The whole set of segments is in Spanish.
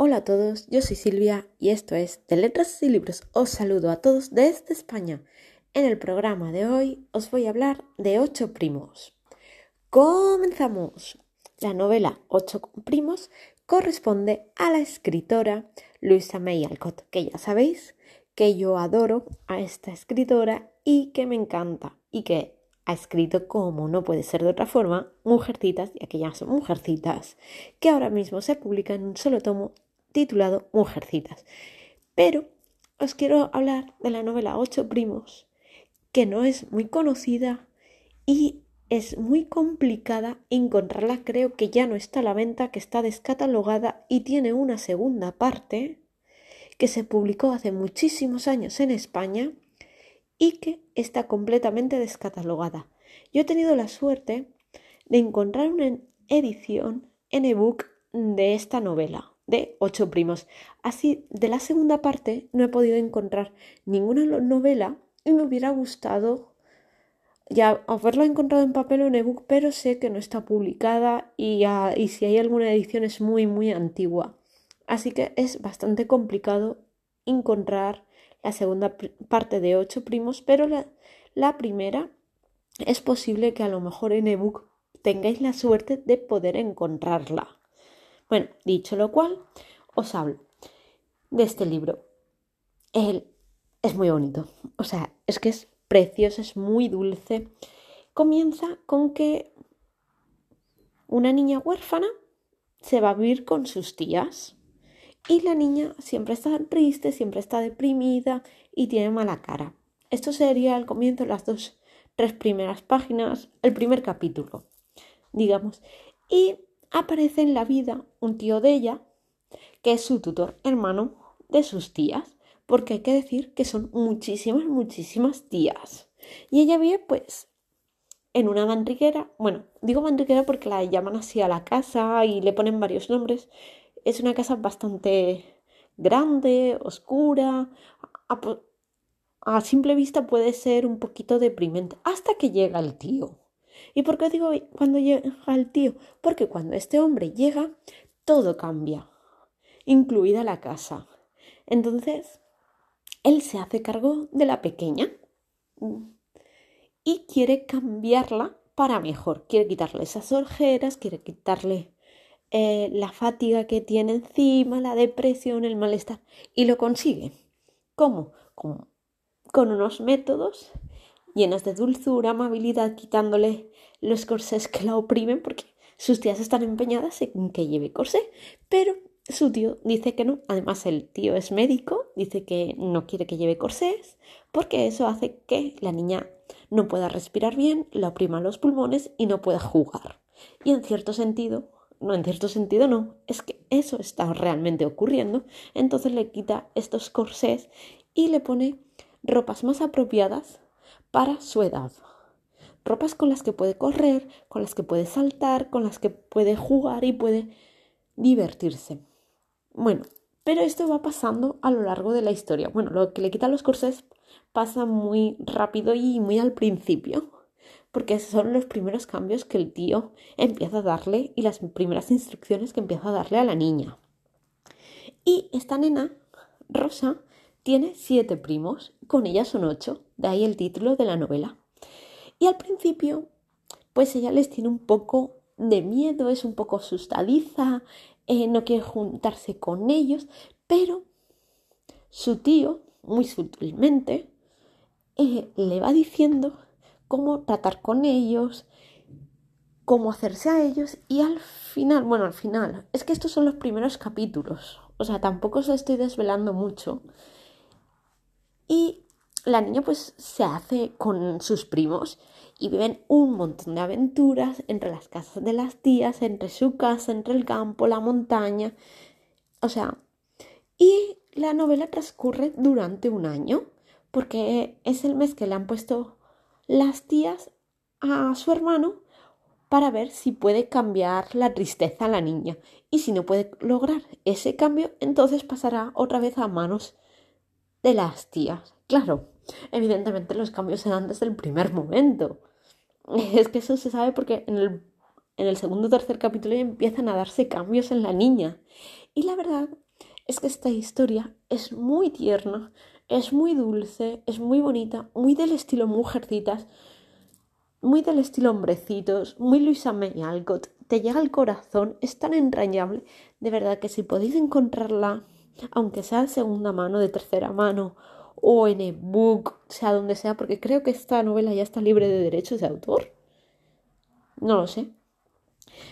Hola a todos, yo soy Silvia y esto es De Letras y Libros. Os saludo a todos desde España. En el programa de hoy os voy a hablar de Ocho Primos. Comenzamos. La novela Ocho Primos corresponde a la escritora Luisa May Alcott, que ya sabéis que yo adoro a esta escritora y que me encanta y que ha escrito como no puede ser de otra forma Mujercitas y aquellas Mujercitas que ahora mismo se publican en un solo tomo titulado Mujercitas. Pero os quiero hablar de la novela Ocho Primos que no es muy conocida y es muy complicada encontrarla, creo que ya no está a la venta, que está descatalogada y tiene una segunda parte que se publicó hace muchísimos años en España y que está completamente descatalogada. Yo he tenido la suerte de encontrar una edición en ebook de esta novela, de Ocho Primos. Así, de la segunda parte no he podido encontrar ninguna novela y me hubiera gustado ya haberla encontrado en papel o en ebook, pero sé que no está publicada y, y si hay alguna edición es muy, muy antigua. Así que es bastante complicado encontrar la segunda parte de ocho primos, pero la, la primera es posible que a lo mejor en ebook tengáis la suerte de poder encontrarla. Bueno, dicho lo cual, os hablo de este libro. Él es muy bonito, o sea, es que es precioso, es muy dulce. Comienza con que una niña huérfana se va a vivir con sus tías y la niña siempre está triste, siempre está deprimida y tiene mala cara. Esto sería el comienzo de las dos, tres primeras páginas, el primer capítulo, digamos. Y aparece en la vida un tío de ella, que es su tutor hermano de sus tías, porque hay que decir que son muchísimas, muchísimas tías. Y ella vive pues en una bandriguera, bueno, digo bandriguera porque la llaman así a la casa y le ponen varios nombres, es una casa bastante grande, oscura. A, simple vista puede ser un poquito deprimente hasta que llega el tío. ¿Y por qué digo cuando llega el tío? Porque cuando este hombre llega, todo cambia, incluida la casa. Entonces, él se hace cargo de la pequeña y quiere cambiarla para mejor. Quiere quitarle esas ojeras, quiere quitarle eh, la fatiga que tiene encima, la depresión, el malestar. Y lo consigue. ¿Cómo? Con, con unos métodos llenos de dulzura, amabilidad, quitándole los corsés que la oprimen, porque sus tías están empeñadas en que lleve corsé, pero su tío dice que no. Además, el tío es médico, dice que no quiere que lleve corsés, porque eso hace que la niña no pueda respirar bien, la oprima los pulmones y no pueda jugar. Y en cierto sentido, no, en cierto sentido no, es que eso está realmente ocurriendo, entonces le quita estos corsés y le pone ropas más apropiadas para su edad. Ropas con las que puede correr, con las que puede saltar, con las que puede jugar y puede divertirse. Bueno, pero esto va pasando a lo largo de la historia. Bueno, lo que le quita los corsés pasa muy rápido y muy al principio porque son los primeros cambios que el tío empieza a darle y las primeras instrucciones que empieza a darle a la niña. Y esta nena, Rosa, tiene siete primos, con ella son ocho, de ahí el título de la novela. Y al principio, pues ella les tiene un poco de miedo, es un poco asustadiza, eh, no quiere juntarse con ellos, pero su tío, muy sutilmente, eh, le va diciendo cómo tratar con ellos, cómo hacerse a ellos y al final, bueno, al final, es que estos son los primeros capítulos, o sea, tampoco os estoy desvelando mucho. Y la niña pues se hace con sus primos y viven un montón de aventuras entre las casas de las tías, entre su casa, entre el campo, la montaña, o sea, y la novela transcurre durante un año porque es el mes que le han puesto las tías a su hermano para ver si puede cambiar la tristeza a la niña. Y si no puede lograr ese cambio, entonces pasará otra vez a manos de las tías. Claro, evidentemente los cambios se dan desde el primer momento. Es que eso se sabe porque en el, en el segundo o tercer capítulo ya empiezan a darse cambios en la niña. Y la verdad es que esta historia es muy tierna, es muy dulce, es muy bonita, muy del estilo mujercitas, muy del estilo hombrecitos, muy Luisa May Alcott, te llega al corazón, es tan entrañable, de verdad que si podéis encontrarla, aunque sea de segunda mano, de tercera mano, o en ebook, sea donde sea, porque creo que esta novela ya está libre de derechos de autor. No lo sé.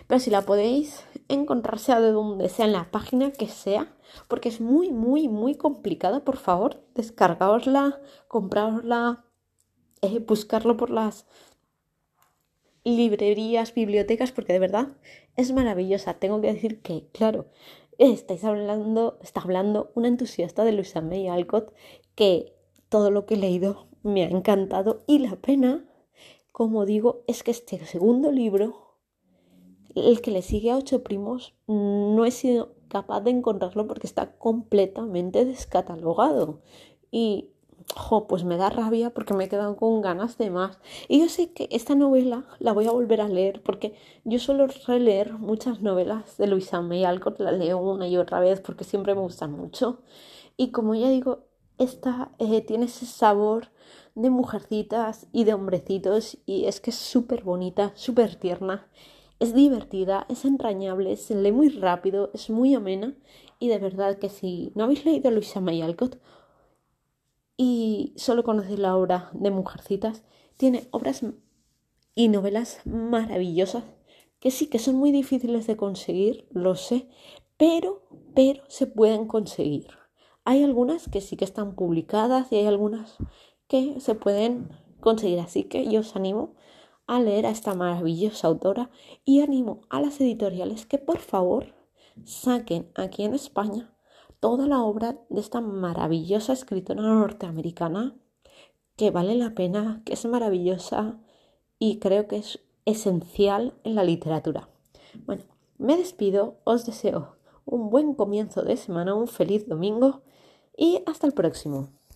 Pero si la podéis encontrar, sea de donde sea, en la página que sea, porque es muy, muy, muy complicada, por favor, descargaosla, comprarosla, eh, buscarlo por las librerías, bibliotecas, porque de verdad es maravillosa. Tengo que decir que, claro, estáis hablando, está hablando una entusiasta de Luisa May Alcott que todo lo que he leído me ha encantado y la pena, como digo, es que este segundo libro, el que le sigue a ocho primos, no he sido capaz de encontrarlo porque está completamente descatalogado y pues me da rabia porque me he quedado con ganas de más. Y yo sé que esta novela la voy a volver a leer porque yo suelo releer muchas novelas de Luisa May la leo una y otra vez porque siempre me gustan mucho. Y como ya digo, esta eh, tiene ese sabor de mujercitas y de hombrecitos y es que es súper bonita, súper tierna, es divertida, es entrañable, se lee muy rápido, es muy amena y de verdad que si no habéis leído Luisa May Alcott y solo conocéis la obra de Mujercitas, tiene obras y novelas maravillosas que sí que son muy difíciles de conseguir, lo sé, pero, pero se pueden conseguir. Hay algunas que sí que están publicadas y hay algunas que se pueden conseguir, así que yo os animo a leer a esta maravillosa autora y animo a las editoriales que por favor saquen aquí en España toda la obra de esta maravillosa escritora norteamericana que vale la pena, que es maravillosa y creo que es esencial en la literatura. Bueno, me despido, os deseo un buen comienzo de semana, un feliz domingo y hasta el próximo.